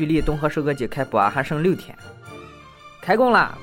距离东河收割机开播还剩六天。开工了。